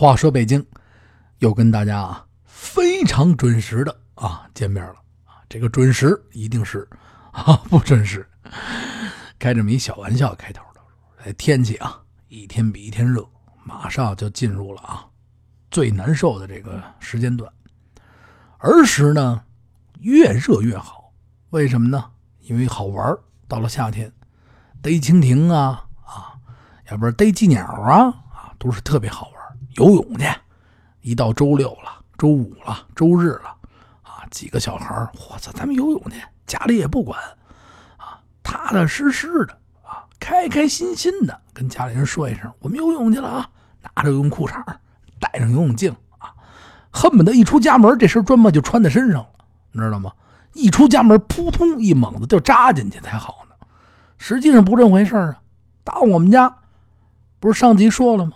话说北京，又跟大家啊非常准时的啊见面了啊，这个准时一定是啊不准时，开这么一小玩笑开头的。哎，天气啊一天比一天热，马上就进入了啊最难受的这个时间段。儿时呢越热越好，为什么呢？因为好玩到了夏天，逮蜻蜓啊啊，要不然逮鸡鸟啊啊，都是特别好玩。游泳去，一到周六了、周五了、周日了，啊，几个小孩我操，咱们游泳去，家里也不管，啊，踏踏实实的啊，开开心心的跟家里人说一声，我们游泳去了啊，拿着游泳裤衩，带上游泳镜啊，恨不得一出家门，这身砖吧就穿在身上了，你知道吗？一出家门，扑通一猛子就扎进去才好呢。实际上不这回事啊，打我们家，不是上集说了吗？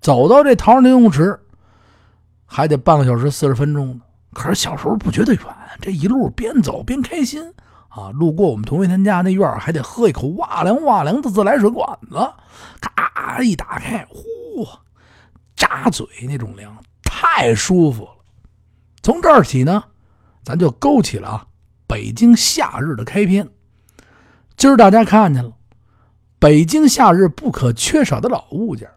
走到这桃园游泳池，还得半个小时四十分钟呢。可是小时候不觉得远，这一路边走边开心啊。路过我们同学他家那院还得喝一口哇凉哇凉的自来水管子，咔一打开，呼，扎嘴那种凉，太舒服了。从这儿起呢，咱就勾起了啊北京夏日的开篇。今儿大家看见了，北京夏日不可缺少的老物件。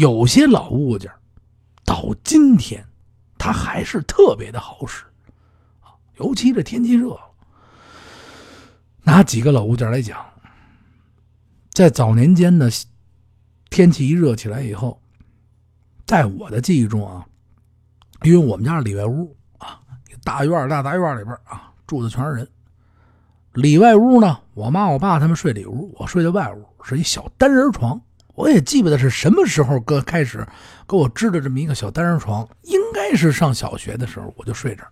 有些老物件到今天它还是特别的好使，尤其这天气热了。拿几个老物件来讲，在早年间的天气一热起来以后，在我的记忆中啊，因为我们家里外屋啊，大院大大院里边啊住的全是人。里外屋呢，我妈我爸他们睡里屋，我睡在外屋，是一小单人床。我也记不得是什么时候哥开始给我支的这么一个小单人床，应该是上小学的时候我就睡这儿。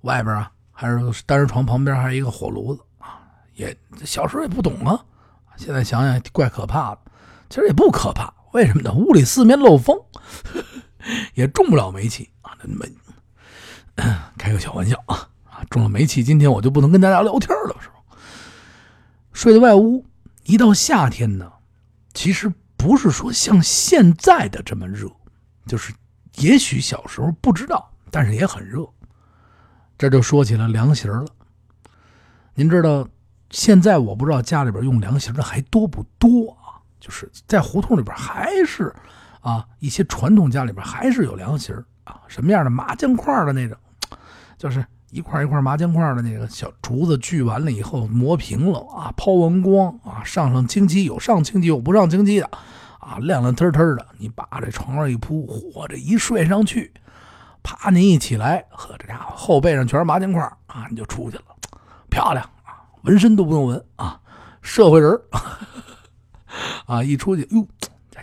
外边啊还是单人床旁边还有一个火炉子啊，也小时候也不懂啊，现在想想怪可怕的。其实也不可怕，为什么呢？屋里四面漏风，也中不了煤气啊。那么 开个小玩笑啊啊，中了煤气，今天我就不能跟大家聊天了，是吧？睡在外屋，一到夏天呢。其实不是说像现在的这么热，就是也许小时候不知道，但是也很热。这就说起了凉席了。您知道现在我不知道家里边用凉席的还多不多啊？就是在胡同里边还是啊一些传统家里边还是有凉席啊，什么样的麻将块的那种，就是。一块一块麻将块的那个小竹子锯完了以后磨平了啊，抛完光啊，上上清漆有上清漆有不上清漆的啊，亮亮腾腾的。你把这床上一铺，嚯，这一睡上去，啪，您一起来，呵，这家伙后背上全是麻将块啊，你就出去了，漂亮啊，纹身都不用纹啊，社会人 啊，一出去哟，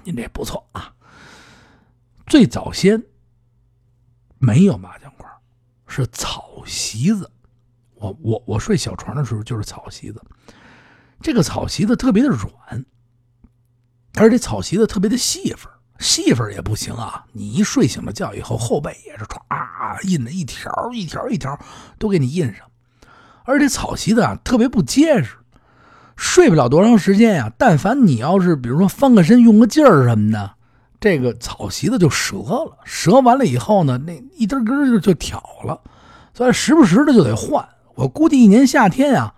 您这不错啊。最早先没有麻将。是草席子，我我我睡小床的时候就是草席子，这个草席子特别的软，而且草席子特别的细缝，细缝也不行啊！你一睡醒了觉以后，后背也是唰印的一条一条一条都给你印上，而且草席子啊特别不结实，睡不了多长时间呀。但凡你要是比如说翻个身用个劲儿什么的。这个草席子就折了，折完了以后呢，那一根根就就挑了，所以时不时的就得换。我估计一年夏天啊，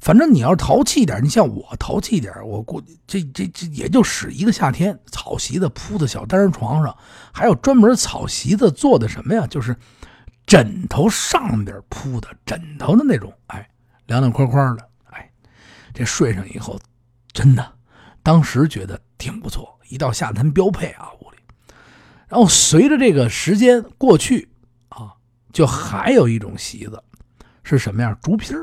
反正你要是淘气点，你像我淘气点，我估计这这这也就使一个夏天。草席子铺在小单人床上，还有专门草席子做的什么呀？就是枕头上边铺的枕头的那种，哎，凉凉快快的，哎，这睡上以后，真的，当时觉得挺不错。一到夏天标配啊，屋里。然后随着这个时间过去啊，就还有一种席子，是什么样？竹皮的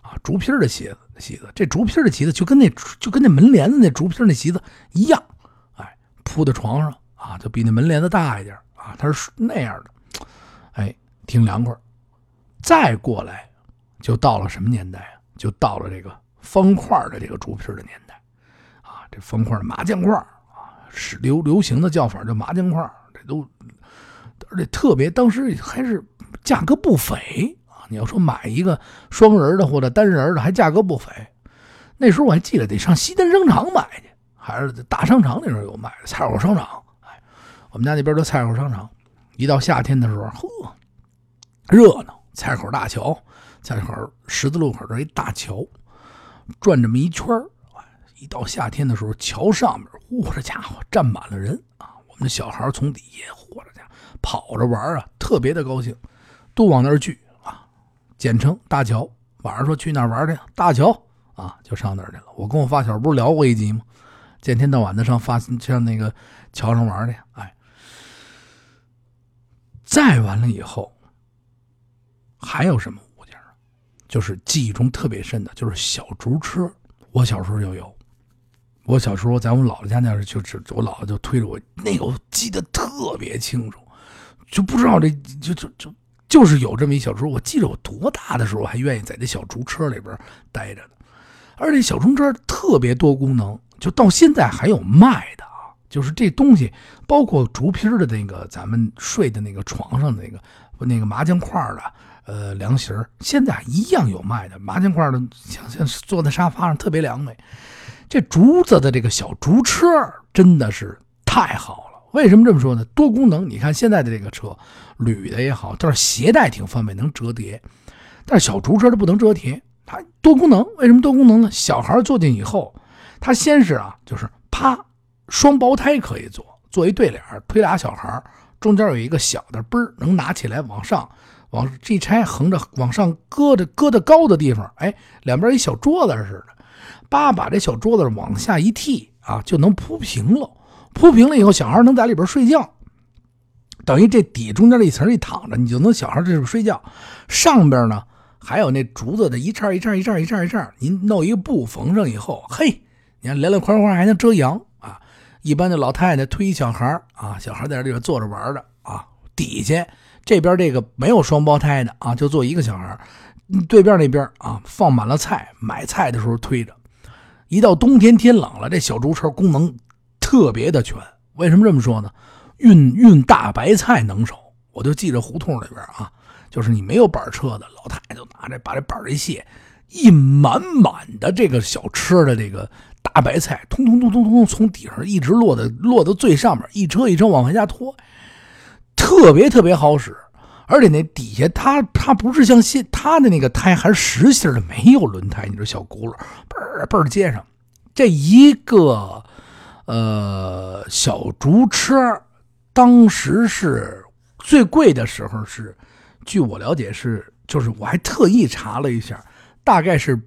啊，竹皮的席子，席子。这竹皮的席子就跟那就跟那门帘子那竹皮那席子一样，哎，铺在床上啊，就比那门帘子大一点啊，它是那样的，哎，挺凉快。再过来，就到了什么年代啊？就到了这个方块的这个竹皮的年代，这方块麻将块啊。是流流行的叫法叫麻将块，这都而且特别，当时还是价格不菲啊！你要说买一个双人的或者单人的，还价格不菲。那时候我还记得得上西单商场买去，还是大商场那时候有卖的菜口商场。哎，我们家那边的菜市口商场，一到夏天的时候，呵，热闹。菜口大桥，菜口十字路口这一大桥，转这么一圈一到夏天的时候，桥上面，嚯，这家伙站满了人啊！我们的小孩从底下，嚯，这家伙跑着玩啊，特别的高兴，都往那儿聚啊，简称大桥。晚上说去那儿玩去，大桥啊，就上那儿去了。我跟我发小不是聊过一集吗？见天到晚的上发上那个桥上玩去，哎，再完了以后。还有什么物件啊？就是记忆中特别深的，就是小竹车。我小时候就有。我小时候在我们姥姥家那儿，就是我姥姥就推着我，那个我记得特别清楚，就不知道这就就就就是有这么一小时候。我记得我多大的时候还愿意在这小竹车里边待着呢。而且小竹车特别多功能，就到现在还有卖的啊。就是这东西，包括竹皮的那个咱们睡的那个床上那个那个麻将块的。呃，凉席儿现在一样有卖的，麻将块的，像像坐在沙发上特别凉快。这竹子的这个小竹车真的是太好了。为什么这么说呢？多功能，你看现在的这个车，铝的也好，但是携带挺方便，能折叠。但是小竹车它不能折叠，它多功能。为什么多功能呢？小孩坐进以后，他先是啊，就是啪，双胞胎可以坐，坐一对脸，推俩小孩，中间有一个小的，嘣儿能拿起来往上。往这拆横着往上搁的搁的高的地方，哎，两边一小桌子似的，叭把这小桌子往下一踢啊，就能铺平了。铺平了以后，小孩能在里边睡觉。等于这底中间这一层一躺着，你就能小孩这边睡觉。上边呢还有那竹子的一扇一扇一扇一扇一扇，您弄一个布缝上以后，嘿，你看凉凉快快还能遮阳啊。一般的老太太推一小孩啊，小孩在这里边坐着玩的啊，底下。这边这个没有双胞胎的啊，就坐一个小孩对面那边啊，放满了菜，买菜的时候推着。一到冬天天冷了，这小竹车功能特别的全。为什么这么说呢？运运大白菜能手。我就记着胡同里边啊，就是你没有板车的老太太就拿着把这板一卸，一满满的这个小车的这个大白菜，通通通通通从底上一直落到落到最上面，一车一车往回家拖。特别特别好使，而且那底下它它不是像现它的那个胎还是实心的，没有轮胎，你说小轱辘嘣儿嘣儿接上，这一个呃小竹车，当时是最贵的时候是，据我了解是就是我还特意查了一下，大概是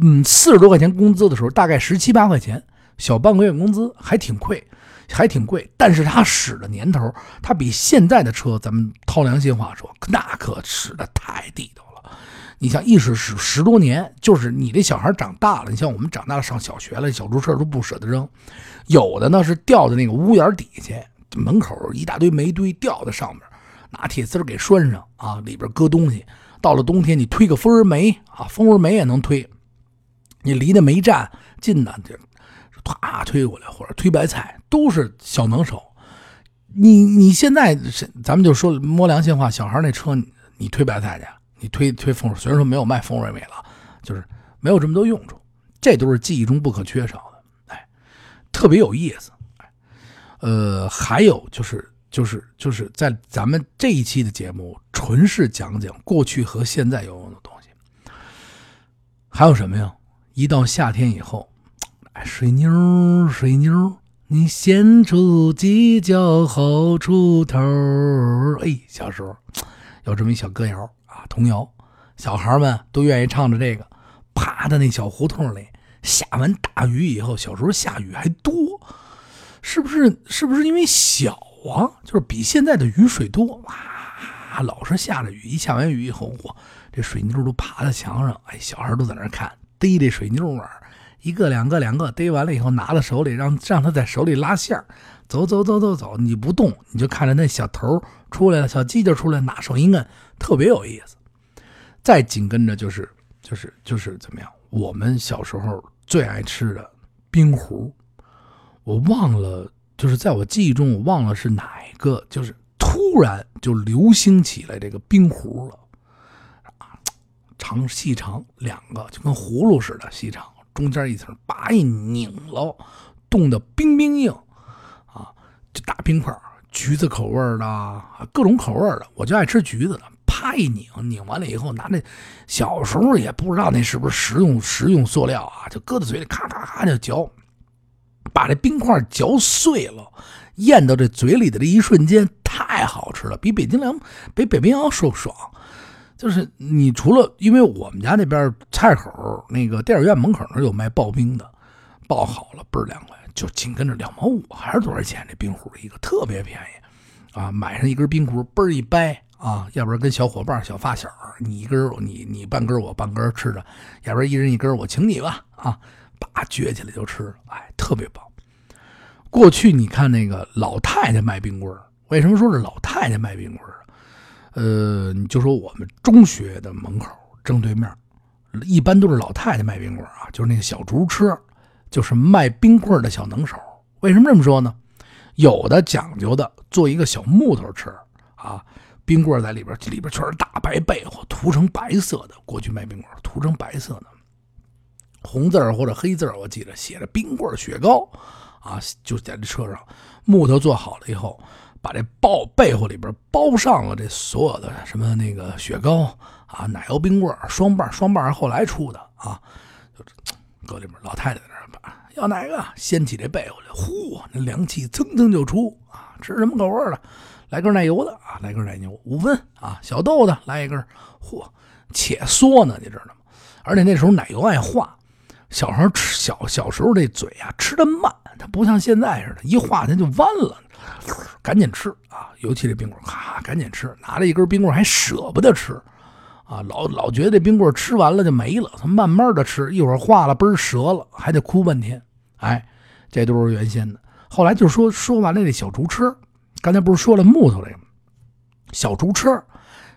嗯四十多块钱工资的时候，大概十七八块钱，小半个月工资还挺贵。还挺贵，但是它使的年头，它比现在的车，咱们掏良心话说，那可使的太地道了。你像一使使十多年，就是你这小孩长大了，你像我们长大了上小学了，小猪车都不舍得扔，有的呢是吊在那个屋檐底下，门口一大堆煤堆吊在上面，拿铁丝给拴上啊，里边搁东西。到了冬天，你推个蜂窝煤啊，蜂窝煤也能推。你离那煤站近呢，就。啪推过来，或者推白菜，都是小能手。你你现在是，咱们就说摸良心话，小孩那车，你推白菜去，你推推风，虽然说没有卖风味美了，就是没有这么多用处。这都是记忆中不可缺少的，哎，特别有意思。呃，还有就是就是就是在咱们这一期的节目，纯是讲讲过去和现在有用的东西。还有什么呀？一到夏天以后。水妞，水妞，你先出几脚后出头。哎，小时候有这么一小歌谣啊，童谣，小孩们都愿意唱着这个。趴在那小胡同里，下完大雨以后，小时候下雨还多，是不是？是不是因为小啊？就是比现在的雨水多哇！老是下着雨，一下完雨以后，嚯，这水妞都爬在墙上，哎，小孩都在那看，逮这水妞玩。一个两个两个逮完了以后，拿到手里，让让他在手里拉线走走走走走，你不动，你就看着那小头出来了，小鸡就出来，拿手一摁，特别有意思。再紧跟着就是就是就是怎么样？我们小时候最爱吃的冰壶，我忘了，就是在我记忆中，我忘了是哪一个，就是突然就流行起来这个冰壶了啊，长细长两个，就跟葫芦似的细长。中间一层，叭一拧了，冻得冰冰硬，啊，这大冰块橘子口味的，各种口味的，我就爱吃橘子的。啪一拧，拧完了以后，拿那小时候也不知道那是不是食用食用塑料啊，就搁在嘴里咔咔咔就嚼，把这冰块嚼碎了，咽到这嘴里的这一瞬间，太好吃了，比北京凉比北冰洋爽爽。就是你除了因为我们家那边菜口那个电影院门口那有卖刨冰的，刨好了倍儿凉快，就紧跟着两毛五还是多少钱？这冰壶一个特别便宜啊，买上一根冰壶倍儿一掰。啊，要不然跟小伙伴、小发小，你一根你你半根我半根吃着，要不然一人一根我请你吧，啊，叭撅起来就吃，哎，特别棒。过去你看那个老太太卖冰棍为什么说是老太太卖冰棍呃，你就说我们中学的门口正对面，一般都是老太太卖冰棍啊，就是那个小竹车，就是卖冰棍的小能手。为什么这么说呢？有的讲究的做一个小木头车啊。冰棍在里边，里边全是大白被或，涂成白色的。过去卖冰棍涂成白色的，红字或者黑字我记得写着“冰棍雪糕”，啊，就在这车上，木头做好了以后，把这包被窝里边包上了这所有的什么那个雪糕啊，奶油冰棍双瓣，双瓣是后来出的啊，就搁里边。老太太在那把要哪个？掀起这被窝来，呼，那凉气蹭蹭就出啊！吃什么口味的？来根奶油的啊，来根奶牛五分啊，小豆的来一根，嚯，且缩呢，你知道吗？而且那时候奶油爱化，小孩吃小小时候这嘴啊吃的慢，它不像现在似的，一化它就弯了，赶紧吃啊！尤其这冰棍，咔，赶紧吃，拿着一根冰棍还舍不得吃啊，老老觉得这冰棍吃完了就没了，他慢慢的吃，一会儿化了嘣折了，还得哭半天。哎，这都是原先的，后来就说说完了那小竹车。刚才不是说了木头这个小竹车，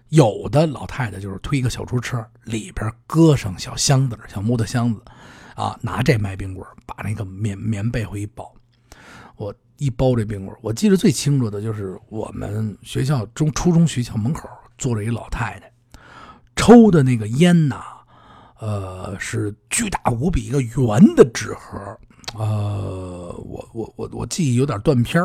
有的老太太就是推一个小竹车，里边搁上小箱子、小木头箱子，啊，拿这卖冰棍把那个棉棉被子一包，我一包这冰棍我记得最清楚的就是我们学校中初中学校门口坐着一老太太，抽的那个烟呐，呃，是巨大无比一个圆的纸盒，呃，我我我我记忆有点断片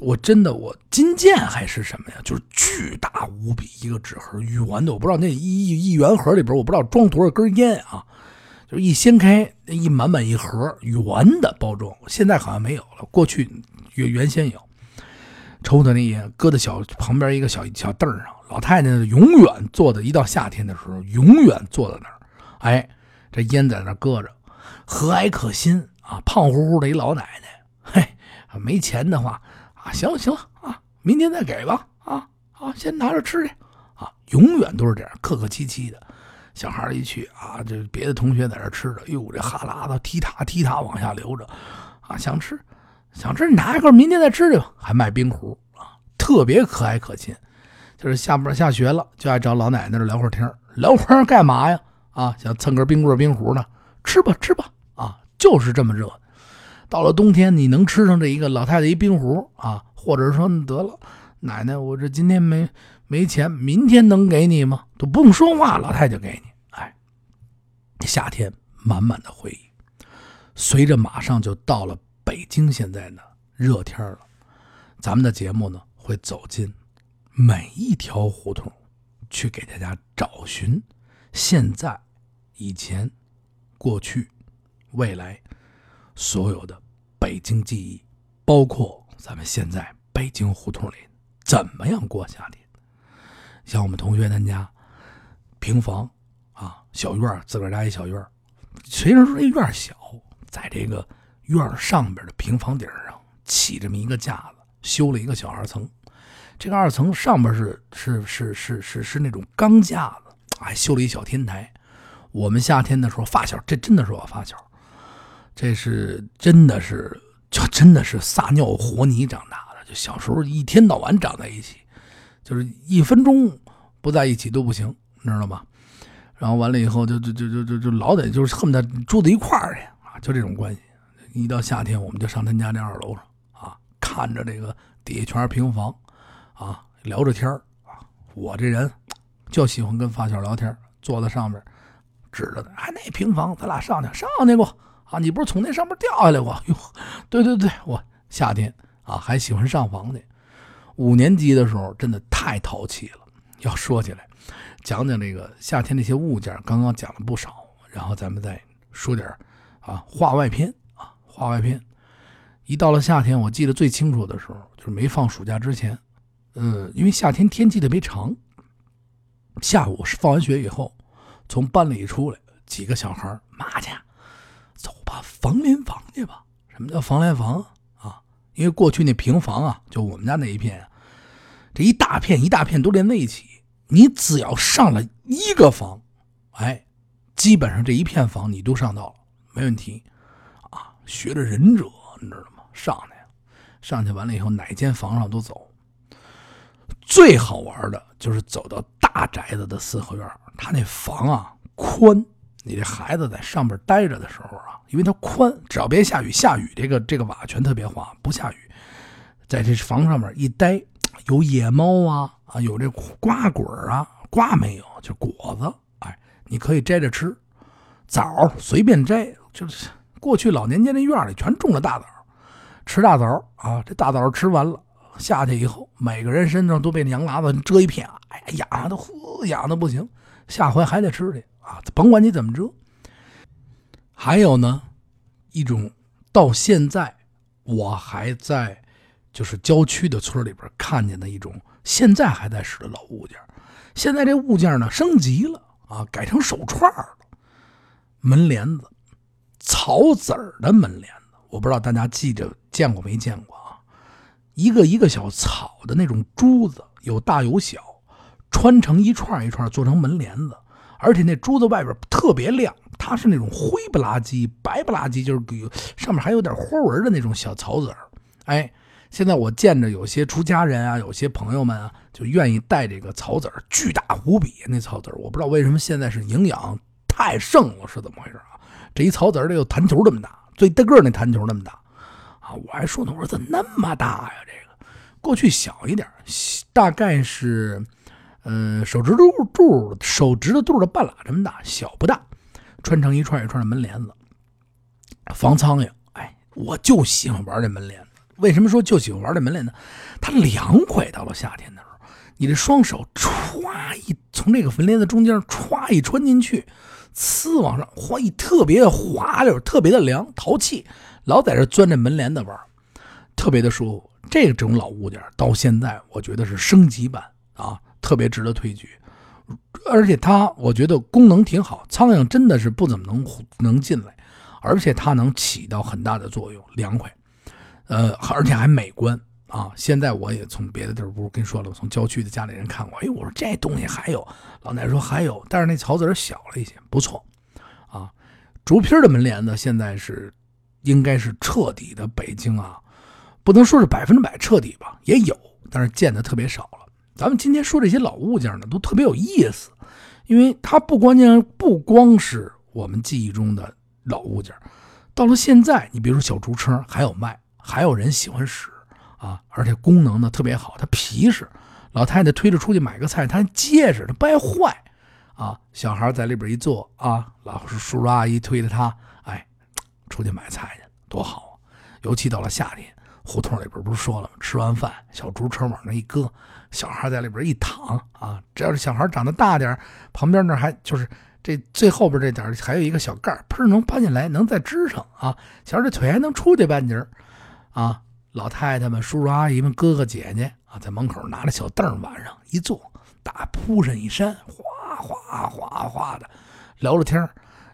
我真的，我金剑还是什么呀？就是巨大无比一个纸盒，圆的，我不知道那一一圆盒里边，我不知道装多少根烟啊。就一掀开，一满满一盒圆的包装，现在好像没有了。过去原原先有，抽的那烟搁在小旁边一个小小凳上，老太太永远坐在一到夏天的时候，永远坐在那儿。哎，这烟在那搁着，和蔼可亲啊，胖乎乎的一老奶奶。嘿，没钱的话。啊，行了行了啊，明天再给吧啊啊，先拿着吃去啊，永远都是这样客客气气的。小孩一去啊，这别的同学在这吃着，哟，这哈喇子踢踏踢踏往下流着啊，想吃想吃，你拿一个，明天再吃去吧。还卖冰壶啊，特别可爱可亲。就是下班下学了，就爱找老奶奶那聊会儿天聊会儿干嘛呀？啊，想蹭根冰棍冰壶呢，吃吧吃吧啊，就是这么热。到了冬天，你能吃上这一个老太太一冰壶啊？或者说得了，奶奶，我这今天没没钱，明天能给你吗？都不用说话，老太太就给你。哎，夏天满满的回忆，随着马上就到了北京现在的热天了，咱们的节目呢会走进每一条胡同，去给大家找寻现在、以前、过去、未来所有的。北京记忆，包括咱们现在北京胡同里怎么样过夏天。像我们同学他家平房啊，小院自个儿家一小院虽然说这院小，在这个院上边的平房顶上起这么一个架子，修了一个小二层。这个二层上边是是是是是是那种钢架子，还修了一小天台。我们夏天的时候，发小，这真的是我发小。这是真的是，就真的是撒尿和泥长大。小时候一天到晚长在一起，就是一分钟不在一起都不行，你知道吗？然后完了以后，就就就就就就老得就是恨不得住在一块儿去啊，就这种关系。一到夏天，我们就上他家那二楼上啊，看着这个底下全是平房啊，聊着天啊。我这人就喜欢跟发小聊天，坐在上面指着他，哎，那平房，咱俩上去上去过。啊，你不是从那上面掉下来过？哟，对对对，我夏天啊还喜欢上房去。五年级的时候真的太淘气了。要说起来，讲讲这个夏天那些物件，刚刚讲了不少，然后咱们再说点啊话外篇啊话外篇。一到了夏天，我记得最清楚的时候就是没放暑假之前，嗯，因为夏天天气特别长，下午是放完学以后，从班里出来，几个小孩妈去，走吧，房联房去吧。什么叫房联房？因为过去那平房啊，就我们家那一片啊，这一大片一大片都连在一起，你只要上了一个房，哎，基本上这一片房你都上到了，没问题啊。学着忍者，你知道吗？上去，上去完了以后，哪间房上都走。最好玩的就是走到大宅子的四合院，他那房啊宽，你这孩子在上边待着的时候啊，因为它宽，只要别下雨，下雨这个这个瓦全特别滑，不下雨，在这房上面一待，有野猫啊啊，有这瓜果啊，瓜没有，就果子，哎，你可以摘着吃，枣随便摘，就是过去老年间那院里全种了大枣。吃大枣啊！这大枣吃完了，下去以后，每个人身上都被那羊喇子遮一片，哎呀，痒的呼，痒的不行。下回还得吃去啊！甭管你怎么着。还有呢，一种到现在我还在就是郊区的村里边看见的一种，现在还在使的老物件。现在这物件呢升级了啊，改成手串了，门帘子，草籽儿的门帘子。我不知道大家记着见过没见过啊？一个一个小草的那种珠子，有大有小，穿成一串一串做成门帘子，而且那珠子外边特别亮，它是那种灰不拉几、白不拉几，就是上面还有点花纹的那种小草籽儿。哎，现在我见着有些出家人啊，有些朋友们啊，就愿意带这个草籽儿，巨大无比那草籽儿，我不知道为什么现在是营养太盛了，是怎么回事啊？这一草籽儿得有弹球这么大。最大个那弹球那么大，啊！我还说呢，我说怎么那么大呀？这个过去小一点，大概是，呃，手指肚肚手指头肚的半拉这么大，小不大，穿成一串一串的门帘子，防苍蝇。哎，我就喜欢玩这门帘子。为什么说就喜欢玩这门帘子？它凉快。到了夏天的时候，你这双手歘一从这个门帘子中间歘一穿进去。呲往上，哗一特别的滑溜，特别的凉，淘气，老在这钻这门帘子玩，特别的舒服。这种老物件到现在，我觉得是升级版啊，特别值得推举。而且它，我觉得功能挺好，苍蝇真的是不怎么能能进来，而且它能起到很大的作用，凉快，呃，而且还美观。啊，现在我也从别的地儿，不是跟你说了，我从郊区的家里人看过。哎，我说这东西还有，老奶奶说还有，但是那草籽小了一些，不错。啊，竹皮的门帘子现在是，应该是彻底的北京啊，不能说是百分之百彻底吧，也有，但是见的特别少了。咱们今天说这些老物件呢，都特别有意思，因为它不关键不光是我们记忆中的老物件，到了现在，你比如说小竹车还有卖，还有人喜欢使。啊，而且功能呢特别好，它皮实，老太太推着出去买个菜，它结实，它不爱坏。啊，小孩在里边一坐啊，老叔叔阿姨推着它，哎，出去买菜去，多好啊！尤其到了夏天，胡同里边不是说了吗？吃完饭，小竹车往那一搁，小孩在里边一躺啊，只要是小孩长得大点，旁边那还就是这最后边这点还有一个小盖砰能搬进来，能再支上啊，小孩这腿还能出去半截啊。老太太们、叔叔阿姨们、哥哥姐姐啊，在门口拿着小凳，晚上一坐，大铺上一扇，哗哗哗哗的聊着天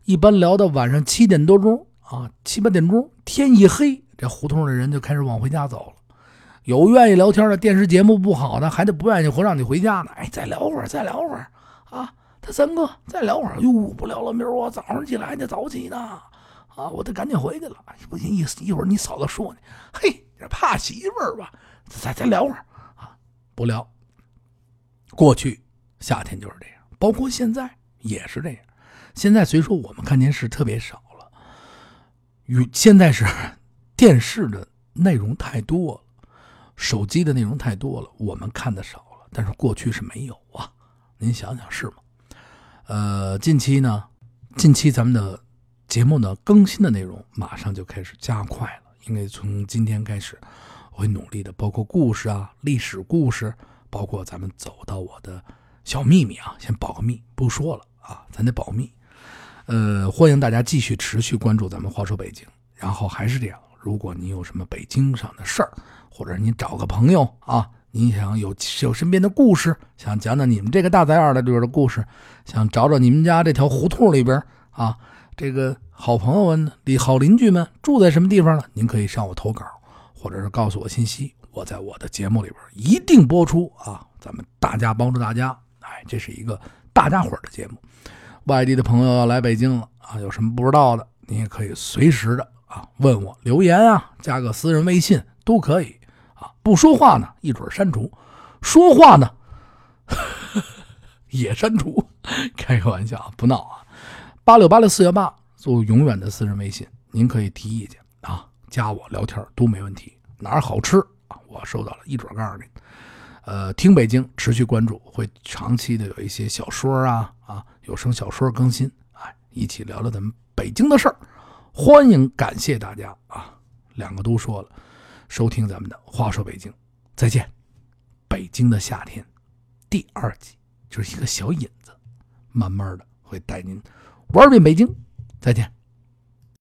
一般聊到晚上七点多钟啊，七八点钟，天一黑，这胡同的人就开始往回家走了。有愿意聊天的，电视节目不好的，还得不愿意让你回家呢。哎，再聊会儿，再聊会儿啊！他三哥，再聊会儿。哟，不聊了，明儿我早上起来得早起呢。啊，我得赶紧回去了。不行，一一会儿你嫂子说呢，嘿。怕媳妇儿吧？再再聊会儿啊！不聊。过去夏天就是这样，包括现在也是这样。现在虽说我们看电视特别少了，与现在是电视的内容太多了，手机的内容太多了，我们看的少了。但是过去是没有啊，您想想是吗？呃，近期呢，近期咱们的节目呢更新的内容马上就开始加快了。应该从今天开始，我会努力的，包括故事啊、历史故事，包括咱们走到我的小秘密啊，先保个密，不说了啊，咱得保密。呃，欢迎大家继续持续关注咱们话说北京。然后还是这样，如果你有什么北京上的事儿，或者你找个朋友啊，你想有有身边的故事，想讲讲你们这个大宅院的里边的故事，想找找你们家这条胡同里边啊，这个好朋友们、里好邻居们住在什么地方呢？您可以向我投稿，或者是告诉我信息，我在我的节目里边一定播出啊！咱们大家帮助大家，哎，这是一个大家伙的节目。外地的朋友要来北京了啊，有什么不知道的，你也可以随时的啊问我留言啊，加个私人微信都可以啊。不说话呢，一准删除；说话呢，也删除。开个玩笑，不闹啊。八六八六四幺八做永远的私人微信，您可以提意见啊，加我聊天都没问题。哪儿好吃啊？我收到了，一准告诉你。呃，听北京持续关注，会长期的有一些小说啊啊有声小说更新，哎，一起聊聊咱们北京的事儿。欢迎，感谢大家啊！两个都说了，收听咱们的《话说北京》，再见。北京的夏天，第二集就是一个小引子，慢慢的会带您玩遍北京。再见。